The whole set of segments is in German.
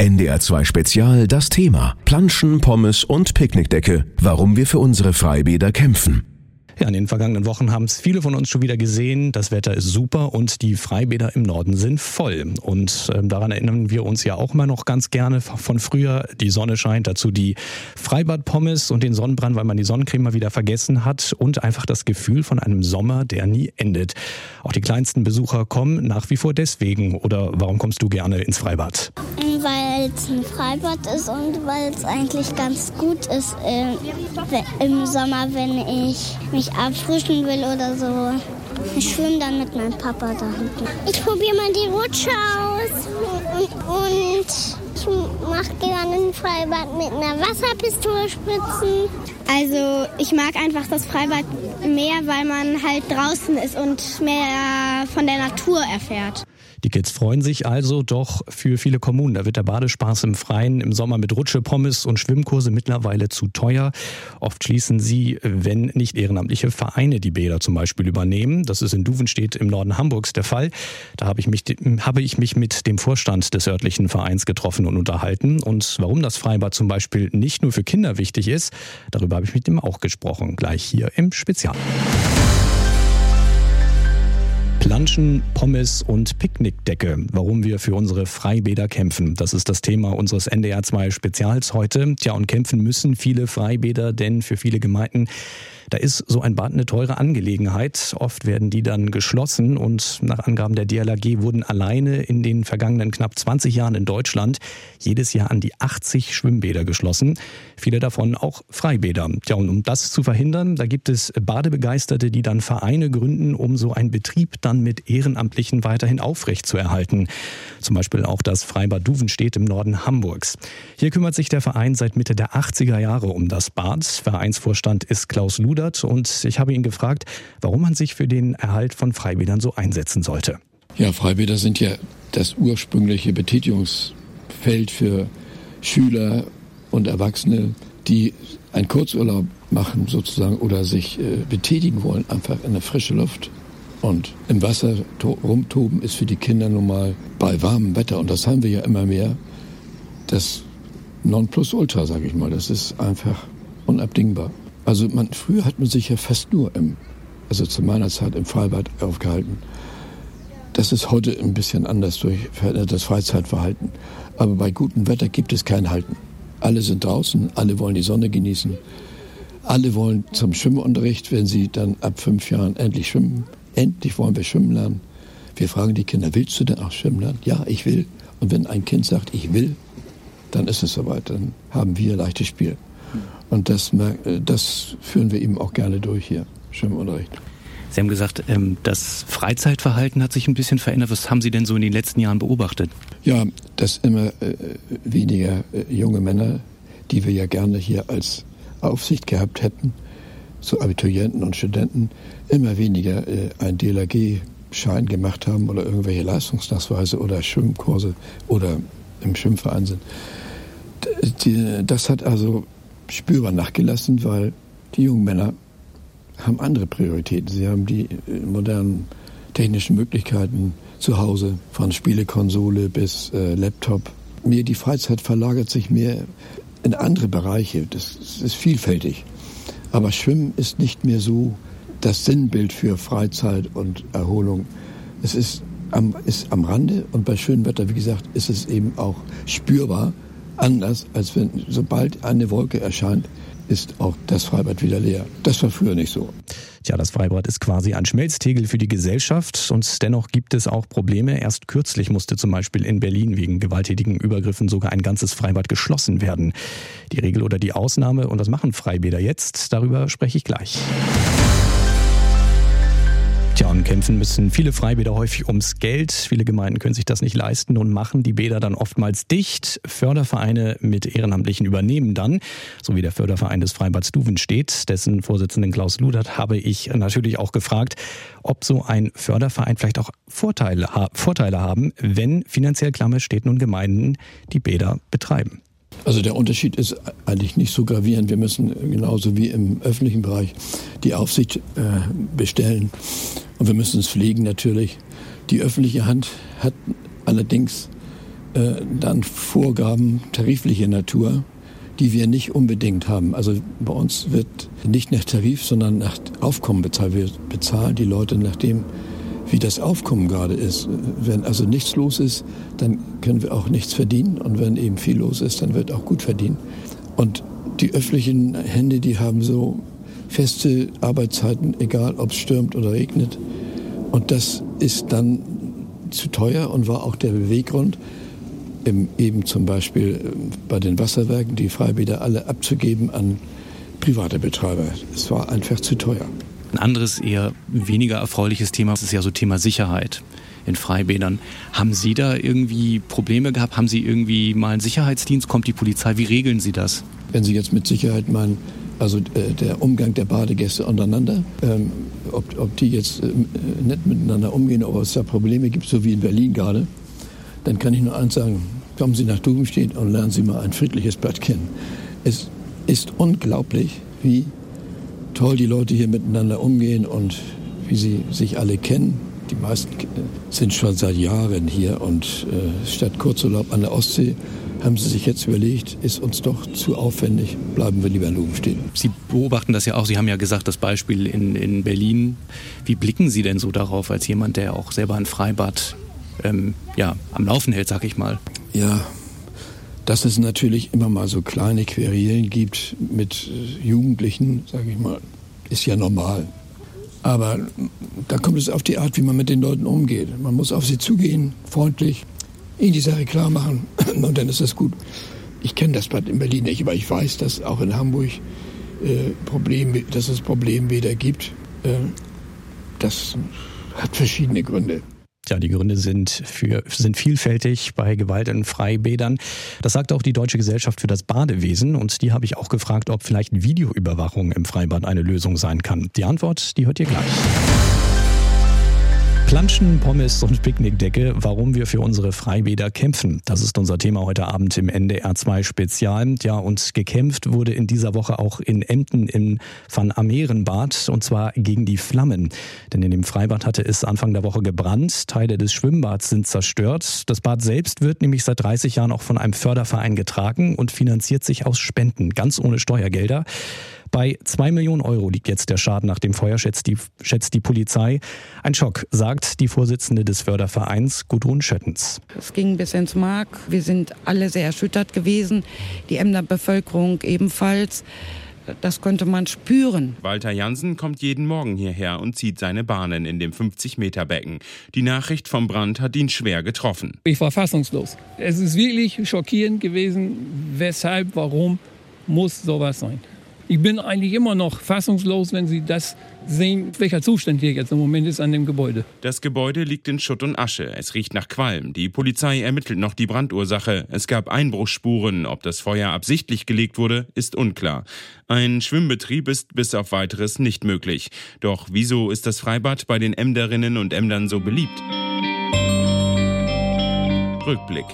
NDR2 Spezial das Thema Planschen, Pommes und Picknickdecke. Warum wir für unsere Freibäder kämpfen. Ja, in den vergangenen Wochen haben es viele von uns schon wieder gesehen. Das Wetter ist super und die Freibäder im Norden sind voll. Und ähm, daran erinnern wir uns ja auch mal noch ganz gerne von früher. Die Sonne scheint dazu die Freibadpommes und den Sonnenbrand, weil man die Sonnencreme mal wieder vergessen hat und einfach das Gefühl von einem Sommer, der nie endet. Auch die kleinsten Besucher kommen nach wie vor deswegen. Oder warum kommst du gerne ins Freibad? Weil es ein Freibad ist und weil es eigentlich ganz gut ist äh, im Sommer, wenn ich mich abfrischen will oder so. Ich schwimme dann mit meinem Papa da hinten. Ich probiere mal die Rutsche aus und ich mache gerne ein Freibad mit einer Wasserpistole spritzen. Also ich mag einfach das Freibad mehr, weil man halt draußen ist und mehr von der Natur erfährt. Die Kids freuen sich also, doch für viele Kommunen, da wird der Badespaß im Freien im Sommer mit Rutsche, Pommes und Schwimmkurse mittlerweile zu teuer. Oft schließen sie, wenn nicht ehrenamtliche Vereine die Bäder zum Beispiel übernehmen. Das ist in Duvenstedt im Norden Hamburgs der Fall. Da habe ich mich, habe ich mich mit dem Vorstand des örtlichen Vereins getroffen und unterhalten. Und warum das Freibad zum Beispiel nicht nur für Kinder wichtig ist, darüber habe ich mit ihm auch gesprochen. Gleich hier im Spezial. Planschen, Pommes und Picknickdecke. Warum wir für unsere Freibäder kämpfen. Das ist das Thema unseres NDR 2 Spezials heute. Tja, und kämpfen müssen viele Freibäder, denn für viele Gemeinden da ist so ein Bad eine teure Angelegenheit. Oft werden die dann geschlossen und nach Angaben der DLAG wurden alleine in den vergangenen knapp 20 Jahren in Deutschland jedes Jahr an die 80 Schwimmbäder geschlossen. Viele davon auch Freibäder. Tja, und um das zu verhindern, da gibt es Badebegeisterte, die dann Vereine gründen, um so einen Betrieb dann mit Ehrenamtlichen weiterhin aufrechtzuerhalten. Zum Beispiel auch das Freibad Duvenstedt im Norden Hamburgs. Hier kümmert sich der Verein seit Mitte der 80er Jahre um das Bad. Vereinsvorstand ist Klaus Luder geschildert und ich habe ihn gefragt, warum man sich für den Erhalt von Freibädern so einsetzen sollte. Ja, Freibäder sind ja das ursprüngliche Betätigungsfeld für Schüler und Erwachsene, die einen Kurzurlaub machen sozusagen oder sich äh, betätigen wollen, einfach in der frischen Luft. Und im Wasser rumtoben ist für die Kinder nun mal bei warmem Wetter, und das haben wir ja immer mehr, das Nonplusultra, sage ich mal. Das ist einfach unabdingbar. Also man, früher hat man sich ja fast nur im, also zu meiner Zeit im Freibad aufgehalten. Das ist heute ein bisschen anders durch verändertes Freizeitverhalten. Aber bei gutem Wetter gibt es kein Halten. Alle sind draußen, alle wollen die Sonne genießen. Alle wollen zum Schwimmunterricht, wenn sie dann ab fünf Jahren endlich schwimmen. Endlich wollen wir schwimmen lernen. Wir fragen die Kinder, willst du denn auch schwimmen lernen? Ja, ich will. Und wenn ein Kind sagt, ich will, dann ist es soweit. Dann haben wir leichtes Spiel. Und das, äh, das führen wir eben auch gerne durch hier, Schwimmunterricht. Sie haben gesagt, ähm, das Freizeitverhalten hat sich ein bisschen verändert. Was haben Sie denn so in den letzten Jahren beobachtet? Ja, dass immer äh, weniger äh, junge Männer, die wir ja gerne hier als Aufsicht gehabt hätten, so Abiturienten und Studenten, immer weniger ein DLRG-Schein gemacht haben oder irgendwelche Leistungsnachweise oder Schwimmkurse oder im Schwimmverein sind. Das hat also spürbar nachgelassen, weil die jungen Männer haben andere Prioritäten. Sie haben die äh, modernen technischen Möglichkeiten zu Hause, von Spielekonsole bis äh, Laptop. Mir die Freizeit verlagert sich mehr in andere Bereiche. Das ist vielfältig. Aber Schwimmen ist nicht mehr so das Sinnbild für Freizeit und Erholung. Es ist am, ist am Rande und bei schönem Wetter, wie gesagt, ist es eben auch spürbar anders, als wenn sobald eine Wolke erscheint, ist auch das Freibad wieder leer. Das war früher nicht so. Tja, das Freibad ist quasi ein Schmelztegel für die Gesellschaft und dennoch gibt es auch Probleme. Erst kürzlich musste zum Beispiel in Berlin wegen gewalttätigen Übergriffen sogar ein ganzes Freibad geschlossen werden. Die Regel oder die Ausnahme und was machen Freibäder jetzt? Darüber spreche ich gleich. Kämpfen müssen viele Freibäder häufig ums Geld. Viele Gemeinden können sich das nicht leisten und machen die Bäder dann oftmals dicht. Fördervereine mit Ehrenamtlichen übernehmen dann, so wie der Förderverein des Freibads Duvenstedt, dessen Vorsitzenden Klaus Ludert, habe ich natürlich auch gefragt, ob so ein Förderverein vielleicht auch Vorteile, Vorteile haben, wenn finanziell klamme Städten und Gemeinden die Bäder betreiben. Also der Unterschied ist eigentlich nicht so gravierend. Wir müssen genauso wie im öffentlichen Bereich die Aufsicht äh, bestellen und wir müssen es pflegen natürlich. Die öffentliche Hand hat allerdings äh, dann Vorgaben tariflicher Natur, die wir nicht unbedingt haben. Also bei uns wird nicht nach Tarif, sondern nach Aufkommen bezahlt. Wir bezahlen die Leute nach dem, wie das Aufkommen gerade ist. Wenn also nichts los ist, dann können wir auch nichts verdienen. Und wenn eben viel los ist, dann wird auch gut verdient. Und die öffentlichen Hände, die haben so feste Arbeitszeiten, egal ob es stürmt oder regnet. Und das ist dann zu teuer und war auch der Beweggrund, eben zum Beispiel äh, bei den Wasserwerken die Freibäder alle abzugeben an private Betreiber. Es war einfach zu teuer. Ein anderes, eher weniger erfreuliches Thema ist ja so Thema Sicherheit in Freibädern. Haben Sie da irgendwie Probleme gehabt? Haben Sie irgendwie mal einen Sicherheitsdienst? Kommt die Polizei? Wie regeln Sie das? Wenn Sie jetzt mit Sicherheit meinen, also äh, der Umgang der Badegäste untereinander, ähm, ob, ob die jetzt äh, nett miteinander umgehen, ob es da Probleme gibt, so wie in Berlin gerade, dann kann ich nur eins sagen, kommen Sie nach Dubenstedt und lernen Sie mal ein friedliches Bad kennen. Es ist unglaublich, wie toll die Leute hier miteinander umgehen und wie sie sich alle kennen. Die meisten sind schon seit Jahren hier und äh, statt Kurzurlaub an der Ostsee haben sie sich jetzt überlegt, ist uns doch zu aufwendig, bleiben wir lieber in Luben stehen. Sie beobachten das ja auch, Sie haben ja gesagt, das Beispiel in, in Berlin. Wie blicken Sie denn so darauf, als jemand, der auch selber ein Freibad ähm, ja, am Laufen hält, sag ich mal? Ja, dass es natürlich immer mal so kleine Querelen gibt mit äh, Jugendlichen, sage ich mal, ist ja normal. Aber da kommt es auf die Art, wie man mit den Leuten umgeht. Man muss auf sie zugehen, freundlich, ihnen die Sache klar machen und dann ist das gut. Ich kenne das Bad in Berlin nicht, aber ich weiß, dass auch in Hamburg äh, Problem, dass es Problembäder gibt. Äh, das hat verschiedene Gründe. Ja, die Gründe sind, für, sind vielfältig bei Gewalt in Freibädern. Das sagt auch die Deutsche Gesellschaft für das Badewesen. Und die habe ich auch gefragt, ob vielleicht Videoüberwachung im Freibad eine Lösung sein kann. Die Antwort, die hört ihr gleich. Planschen, Pommes und Picknickdecke, warum wir für unsere Freibäder kämpfen. Das ist unser Thema heute Abend im NDR 2 Spezial. Ja, und gekämpft wurde in dieser Woche auch in Emden im Van Amerenbad und zwar gegen die Flammen. Denn in dem Freibad hatte es Anfang der Woche gebrannt. Teile des Schwimmbads sind zerstört. Das Bad selbst wird nämlich seit 30 Jahren auch von einem Förderverein getragen und finanziert sich aus Spenden, ganz ohne Steuergelder. Bei zwei Millionen Euro liegt jetzt der Schaden nach dem Feuer, schätzt die, schätzt die Polizei. Ein Schock, sagt die Vorsitzende des Fördervereins Gudrun Schöttens. Es ging bis ins Mark. Wir sind alle sehr erschüttert gewesen. Die Emder Bevölkerung ebenfalls. Das konnte man spüren. Walter Jansen kommt jeden Morgen hierher und zieht seine Bahnen in dem 50-Meter-Becken. Die Nachricht vom Brand hat ihn schwer getroffen. Ich war fassungslos. Es ist wirklich schockierend gewesen, weshalb, warum muss sowas sein ich bin eigentlich immer noch fassungslos, wenn Sie das sehen, welcher Zustand hier jetzt im Moment ist an dem Gebäude. Das Gebäude liegt in Schutt und Asche. Es riecht nach Qualm. Die Polizei ermittelt noch die Brandursache. Es gab Einbruchsspuren. Ob das Feuer absichtlich gelegt wurde, ist unklar. Ein Schwimmbetrieb ist bis auf weiteres nicht möglich. Doch wieso ist das Freibad bei den Emderinnen und Emdern so beliebt? Rückblick.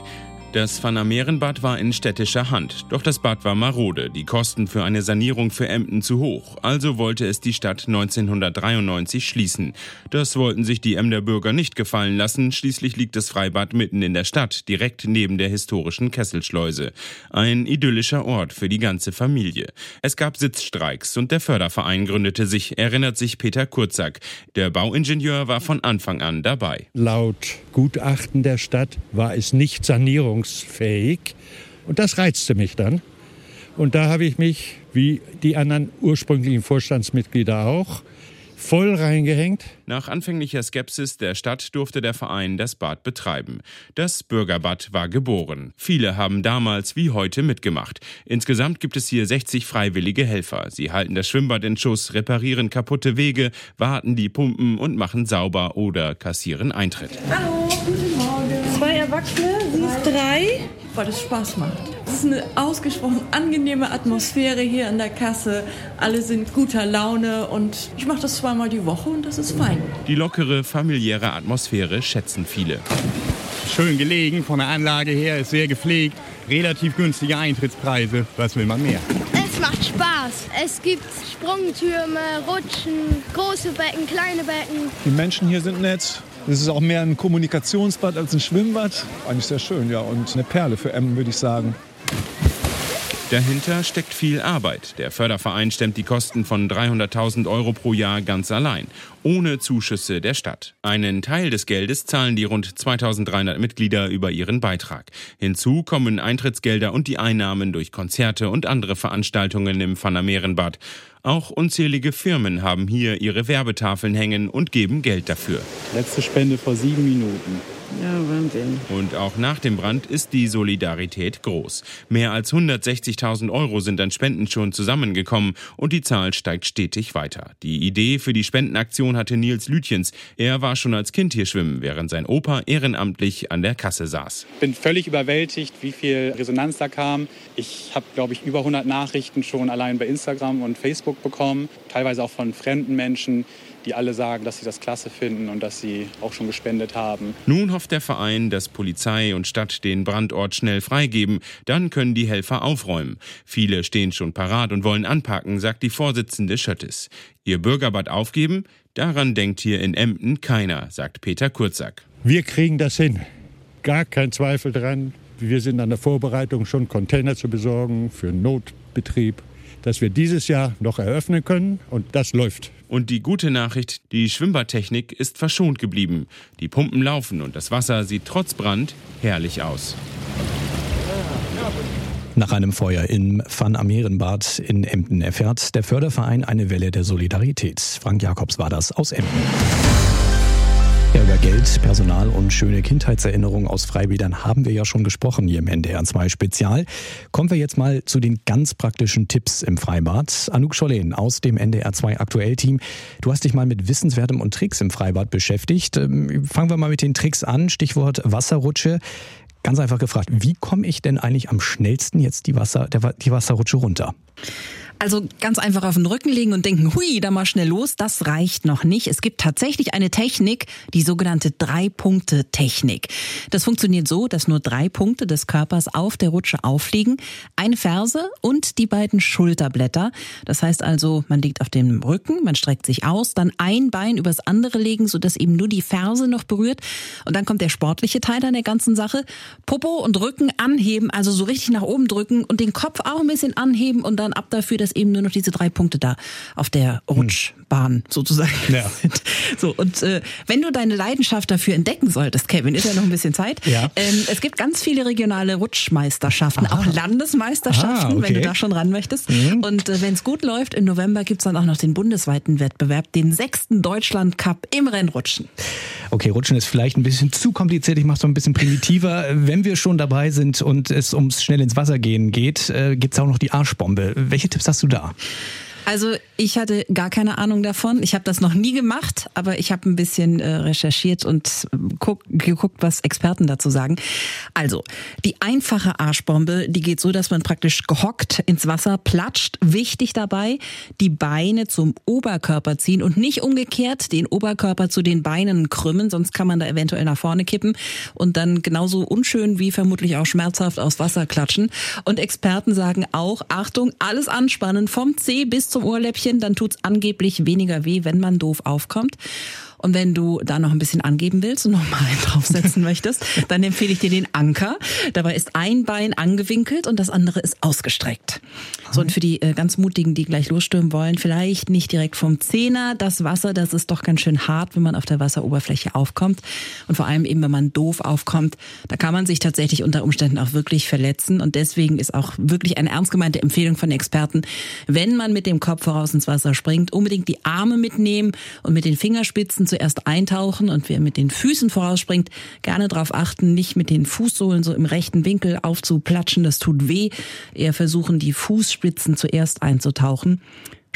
Das Van-Amerenbad war in städtischer Hand, doch das Bad war marode, die Kosten für eine Sanierung für Emden zu hoch, also wollte es die Stadt 1993 schließen. Das wollten sich die Emder Bürger nicht gefallen lassen, schließlich liegt das Freibad mitten in der Stadt, direkt neben der historischen Kesselschleuse. Ein idyllischer Ort für die ganze Familie. Es gab Sitzstreiks und der Förderverein gründete sich, erinnert sich Peter Kurzack. Der Bauingenieur war von Anfang an dabei. Laut Gutachten der Stadt war es nicht sanierungs handlungsfähig. Und das reizte mich dann. Und da habe ich mich, wie die anderen ursprünglichen Vorstandsmitglieder auch, voll reingehängt. Nach anfänglicher Skepsis der Stadt durfte der Verein das Bad betreiben. Das Bürgerbad war geboren. Viele haben damals wie heute mitgemacht. Insgesamt gibt es hier 60 freiwillige Helfer. Sie halten das Schwimmbad in Schuss, reparieren kaputte Wege, warten die Pumpen und machen sauber oder kassieren Eintritt. Hallo, Erwachsene, sie ist drei. Weil es Spaß macht. Es ist eine ausgesprochen angenehme Atmosphäre hier an der Kasse. Alle sind guter Laune und ich mache das zweimal die Woche und das ist fein. Die lockere, familiäre Atmosphäre schätzen viele. Schön gelegen, von der Anlage her ist sehr gepflegt, relativ günstige Eintrittspreise. Was will man mehr? Es macht Spaß. Es gibt Sprungtürme, Rutschen, große Becken, kleine Becken. Die Menschen hier sind nett Es ist auch mehr ein Kommunikationsbad als ein Schwimmbad. Eigentlich sehr schön, ja. Und eine Perle für Emmen, würde ich sagen. Dahinter steckt viel Arbeit. Der Förderverein stemmt die Kosten von 300.000 Euro pro Jahr ganz allein, ohne Zuschüsse der Stadt. Einen Teil des Geldes zahlen die rund 2300 Mitglieder über ihren Beitrag. Hinzu kommen Eintrittsgelder und die Einnahmen durch Konzerte und andere Veranstaltungen im Pfannermehrenbad. Auch unzählige Firmen haben hier ihre Werbetafeln hängen und geben Geld dafür. Letzte Spende vor sieben Minuten. Ja, Wahnsinn. Und auch nach dem Brand ist die Solidarität groß. Mehr als 160.000 Euro sind an Spenden schon zusammengekommen und die Zahl steigt stetig weiter. Die Idee für die Spendenaktion hatte Nils Lütjens. Er war schon als Kind hier schwimmen, während sein Opa ehrenamtlich an der Kasse saß. Ich bin völlig überwältigt, wie viel Resonanz da kam. Ich habe, glaube ich, über 100 Nachrichten schon allein bei Instagram und Facebook bekommen, teilweise auch von fremden Menschen die alle sagen, dass sie das klasse finden und dass sie auch schon gespendet haben. Nun hofft der Verein, dass Polizei und Stadt den Brandort schnell freigeben. Dann können die Helfer aufräumen. Viele stehen schon parat und wollen anpacken, sagt die Vorsitzende Schöttes. Ihr Bürgerbad aufgeben? Daran denkt hier in Emden keiner, sagt Peter Kurzack. Wir kriegen das hin. Gar kein Zweifel dran. Wir sind an der Vorbereitung, schon Container zu besorgen für Notbetrieb, dass wir dieses Jahr noch eröffnen können und das läuft. Und die gute Nachricht, die Schwimmbadtechnik ist verschont geblieben. Die Pumpen laufen und das Wasser sieht trotz Brand herrlich aus. Nach einem Feuer im Van Amerenbad in Emden erfährt der Förderverein eine Welle der Solidarität. Frank Jakobs war das aus Emden. Ja, über Geld, Personal und schöne Kindheitserinnerungen aus Freibädern haben wir ja schon gesprochen hier im NDR 2 Spezial. Kommen wir jetzt mal zu den ganz praktischen Tipps im Freibad. Anouk Schollen aus dem NDR 2 Aktuell-Team. Du hast dich mal mit Wissenswertem und Tricks im Freibad beschäftigt. Ähm, fangen wir mal mit den Tricks an. Stichwort Wasserrutsche. Ganz einfach gefragt, wie komme ich denn eigentlich am schnellsten jetzt die, Wasser, der, die Wasserrutsche runter? Also ganz einfach auf den Rücken legen und denken, hui, da mal schnell los, das reicht noch nicht. Es gibt tatsächlich eine Technik, die sogenannte Drei-Punkte-Technik. Das funktioniert so, dass nur drei Punkte des Körpers auf der Rutsche aufliegen, eine Ferse und die beiden Schulterblätter. Das heißt also, man liegt auf dem Rücken, man streckt sich aus, dann ein Bein übers andere legen, sodass eben nur die Ferse noch berührt. Und dann kommt der sportliche Teil an der ganzen Sache. Popo und Rücken anheben, also so richtig nach oben drücken und den Kopf auch ein bisschen anheben und dann ab dafür, dass eben nur noch diese drei Punkte da auf der Rutschbahn sozusagen Ja. sind. So, und äh, wenn du deine Leidenschaft dafür entdecken solltest, Kevin, ist ja noch ein bisschen Zeit. Ja. Ähm, es gibt ganz viele regionale Rutschmeisterschaften, auch Landesmeisterschaften, Ah, okay. wenn du da schon ran möchtest. Mhm. Und äh, wenn es gut läuft, im November gibt's dann auch noch den bundesweiten Wettbewerb, den sechsten Deutschland Cup im Rennrutschen. Okay, Rutschen ist vielleicht ein bisschen zu kompliziert. Ich mache es so ein bisschen primitiver. Wenn wir schon dabei sind und es ums schnell ins Wasser gehen geht, äh, gibt's auch noch die Arschbombe. Welche Tipps hast du da? Also ich hatte gar keine Ahnung davon. Ich habe das noch nie gemacht, aber ich habe ein bisschen äh, recherchiert und äh, guck, geguckt, was Experten dazu sagen. Also die einfache Arschbombe, die geht so, dass man praktisch gehockt ins Wasser platscht. Wichtig dabei, die Beine zum Oberkörper ziehen und nicht umgekehrt den Oberkörper zu den Beinen krümmen, sonst kann man da eventuell nach vorne kippen und dann genauso unschön wie vermutlich auch schmerzhaft aus Wasser klatschen. Und Experten sagen auch, Achtung, alles anspannen vom Zeh bis zum Ohrläppchen, dann tut's angeblich weniger weh, wenn man doof aufkommt. Und wenn du da noch ein bisschen angeben willst und noch mal einen draufsetzen möchtest, dann empfehle ich dir den Anker. Dabei ist ein Bein angewinkelt und das andere ist ausgestreckt. So, und für die äh, ganz Mutigen, die gleich losstürmen wollen, vielleicht nicht direkt vom Zehner. Das Wasser, das ist doch ganz schön hart, wenn man auf der Wasseroberfläche aufkommt. Und vor allem eben, wenn man doof aufkommt, da kann man sich tatsächlich unter Umständen auch wirklich verletzen. Und deswegen ist auch wirklich eine ernst gemeinte Empfehlung von Experten, wenn man mit dem Kopf voraus ins Wasser springt, unbedingt die Arme mitnehmen und mit den Fingerspitzen zuerst eintauchen und wer mit den Füßen vorausspringt, gerne darauf achten, nicht mit den Fußsohlen so im rechten Winkel aufzuplatschen, das tut weh. Eher versuchen, die Fußspitzen zuerst einzutauchen.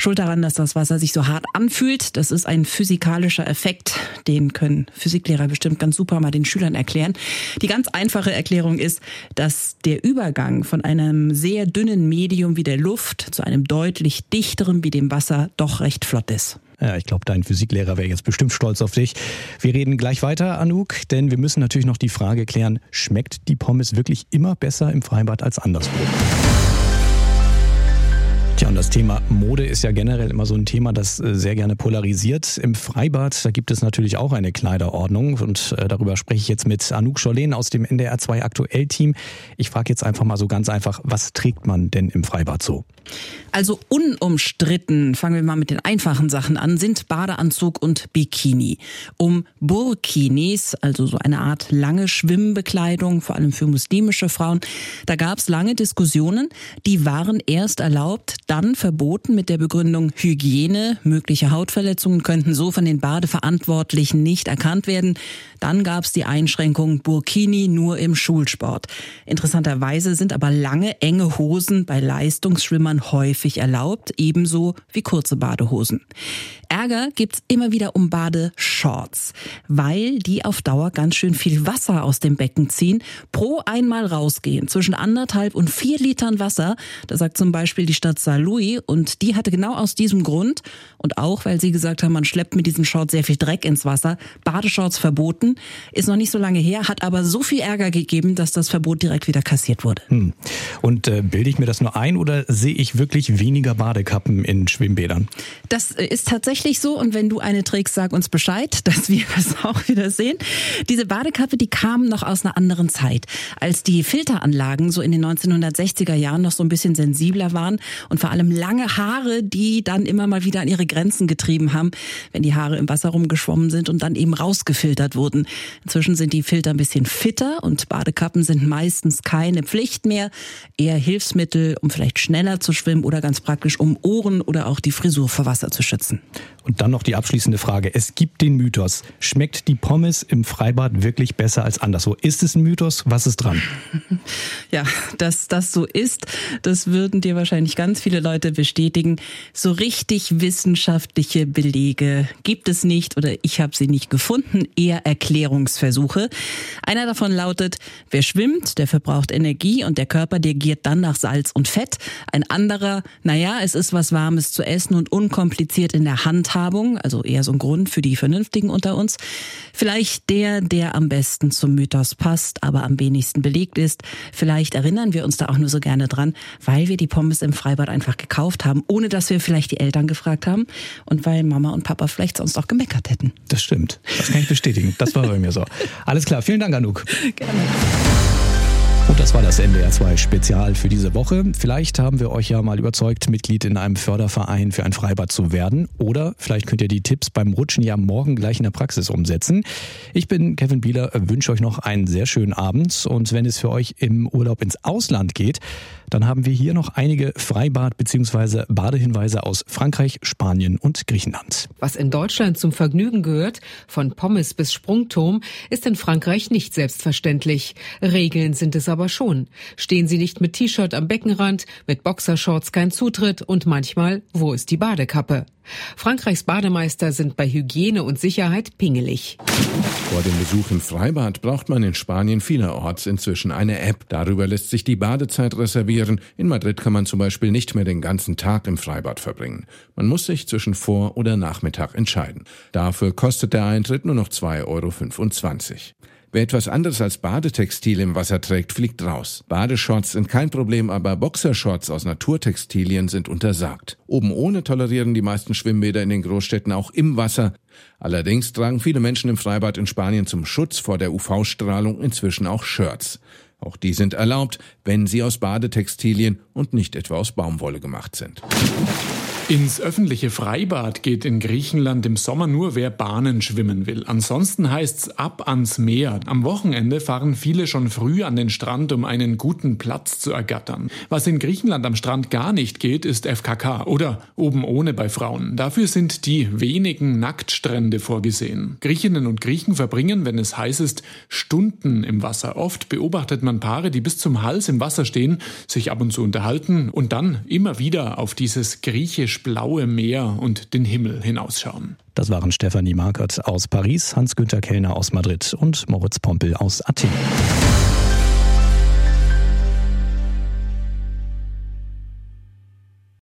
Schuld daran, dass das Wasser sich so hart anfühlt. Das ist ein physikalischer Effekt. Den können Physiklehrer bestimmt ganz super mal den Schülern erklären. Die ganz einfache Erklärung ist, dass der Übergang von einem sehr dünnen Medium wie der Luft zu einem deutlich dichteren wie dem Wasser doch recht flott ist. Ja, ich glaube, dein Physiklehrer wäre jetzt bestimmt stolz auf dich. Wir reden gleich weiter, Anouk, denn wir müssen natürlich noch die Frage klären, schmeckt die Pommes wirklich immer besser im Freibad als anderswo? Tja, und das Thema Mode ist ja generell immer so ein Thema, das äh, sehr gerne polarisiert. Im Freibad, da gibt es natürlich auch eine Kleiderordnung und äh, darüber spreche ich jetzt mit Anouk Schollen aus dem NDR 2 Aktuell-Team. Ich frage jetzt einfach mal so ganz einfach, was trägt man denn im Freibad so? Also unumstritten, fangen wir mal mit den einfachen Sachen an, sind Badeanzug und Bikini. Um Burkinis, also so eine Art lange Schwimmbekleidung, vor allem für muslimische Frauen, da gab es lange Diskussionen. Die waren erst erlaubt, dann verboten mit der Begründung Hygiene. Mögliche Hautverletzungen könnten so von den Badeverantwortlichen nicht erkannt werden. Dann gab es die Einschränkung Burkini nur im Schulsport. Interessanterweise sind aber lange, enge Hosen bei Leistungsschwimmern häufig erlaubt, ebenso wie kurze Badehosen. Ärger gibt's immer wieder um Badeshorts, weil die auf Dauer ganz schön viel Wasser aus dem Becken ziehen. Pro einmal rausgehen zwischen anderthalb und vier Litern Wasser, da sagt zum Beispiel die Stadt Saint Louis und die hatte genau aus diesem Grund und auch weil sie gesagt haben, man schleppt mit diesen Shorts sehr viel Dreck ins Wasser, Badeshorts verboten. Ist noch nicht so lange her, hat aber so viel Ärger gegeben, dass das Verbot direkt wieder kassiert wurde. Hm. Und äh, bilde ich mir das nur ein oder sehe ich wirklich weniger Badekappen in Schwimmbädern? Das äh, ist tatsächlich so und wenn du eine trägst, sag uns Bescheid, dass wir das auch wieder sehen. Diese Badekappe, die kam noch aus einer anderen Zeit, als die Filteranlagen so in den 1960er Jahren noch so ein bisschen sensibler waren und vor allem lange Haare, die dann immer mal wieder an ihre Grenzen getrieben haben, wenn die Haare im Wasser rumgeschwommen sind und dann eben rausgefiltert wurden. Inzwischen sind die Filter ein bisschen fitter und Badekappen sind meistens keine Pflicht mehr, eher Hilfsmittel, um vielleicht schneller zu schwimmen oder ganz praktisch, um Ohren oder auch die Frisur vor Wasser zu schützen. Und dann noch die abschließende Frage. Es gibt den Mythos. Schmeckt die Pommes im Freibad wirklich besser als anderswo? Ist es ein Mythos? Was ist dran? Ja, dass das so ist, das würden dir wahrscheinlich ganz viele Leute bestätigen. So richtig wissenschaftliche Belege gibt es nicht oder ich habe sie nicht gefunden, eher Erklärungsversuche. Einer davon lautet, wer schwimmt, der verbraucht Energie und der Körper dirigiert dann nach Salz und Fett. Ein anderer, naja, es ist was Warmes zu essen und unkompliziert in der Handhabung, also eher so ein Grund für die Vernünftigen unter uns. Vielleicht der, der am besten zum Mythos passt, aber am wenigsten belegt ist. Vielleicht erinnern wir uns da auch nur so gerne dran, weil wir die Pommes im Freibad einfach gekauft haben, ohne dass wir vielleicht die Eltern gefragt haben und weil Mama und Papa vielleicht sonst auch gemeckert hätten. Das stimmt. Das kann ich bestätigen. Das war bei mir so. Alles klar. Vielen Dank, Anouk. Gerne. Und das war das NDR 2 Spezial für diese Woche. Vielleicht haben wir euch ja mal überzeugt, Mitglied in einem Förderverein für ein Freibad zu werden. Oder vielleicht könnt ihr die Tipps beim Rutschen ja morgen gleich in der Praxis umsetzen. Ich bin Kevin Bieler, wünsche euch noch einen sehr schönen Abend. Und wenn es für euch im Urlaub ins Ausland geht, dann haben wir hier noch einige Freibad- bzw. Badehinweise aus Frankreich, Spanien und Griechenland. Was in Deutschland zum Vergnügen gehört, von Pommes bis Sprungturm, ist in Frankreich nicht selbstverständlich. Regeln sind es aber schon. Stehen Sie nicht mit T-Shirt am Beckenrand, mit Boxershorts kein Zutritt und manchmal, wo ist die Badekappe? Frankreichs Bademeister sind bei Hygiene und Sicherheit pingelig. Vor dem Besuch im Freibad braucht man in Spanien vielerorts inzwischen eine App. Darüber lässt sich die Badezeit reservieren. In Madrid kann man zum Beispiel nicht mehr den ganzen Tag im Freibad verbringen. Man muss sich zwischen Vor- oder Nachmittag entscheiden. Dafür kostet der Eintritt nur noch 2,25 Euro. Wer etwas anderes als Badetextil im Wasser trägt, fliegt raus. Badeshorts sind kein Problem, aber Boxershorts aus Naturtextilien sind untersagt. Oben ohne tolerieren die meisten Schwimmbäder in den Großstädten auch im Wasser. Allerdings tragen viele Menschen im Freibad in Spanien zum Schutz vor der UV-Strahlung inzwischen auch Shirts. Auch die sind erlaubt, wenn sie aus Badetextilien und nicht etwa aus Baumwolle gemacht sind. Ins öffentliche Freibad geht in Griechenland im Sommer nur wer Bahnen schwimmen will. Ansonsten heißt's ab ans Meer. Am Wochenende fahren viele schon früh an den Strand, um einen guten Platz zu ergattern. Was in Griechenland am Strand gar nicht geht, ist FKK oder oben ohne bei Frauen. Dafür sind die wenigen Nacktstrände vorgesehen. Griechinnen und Griechen verbringen, wenn es heiß ist, Stunden im Wasser. Oft beobachtet man Paare, die bis zum Hals im Wasser stehen, sich ab und zu unterhalten und dann immer wieder auf dieses griechisch blaue Meer und den Himmel hinausschauen. Das waren Stefanie Markert aus Paris, Hans-Günther Kellner aus Madrid und Moritz Pompel aus Athen.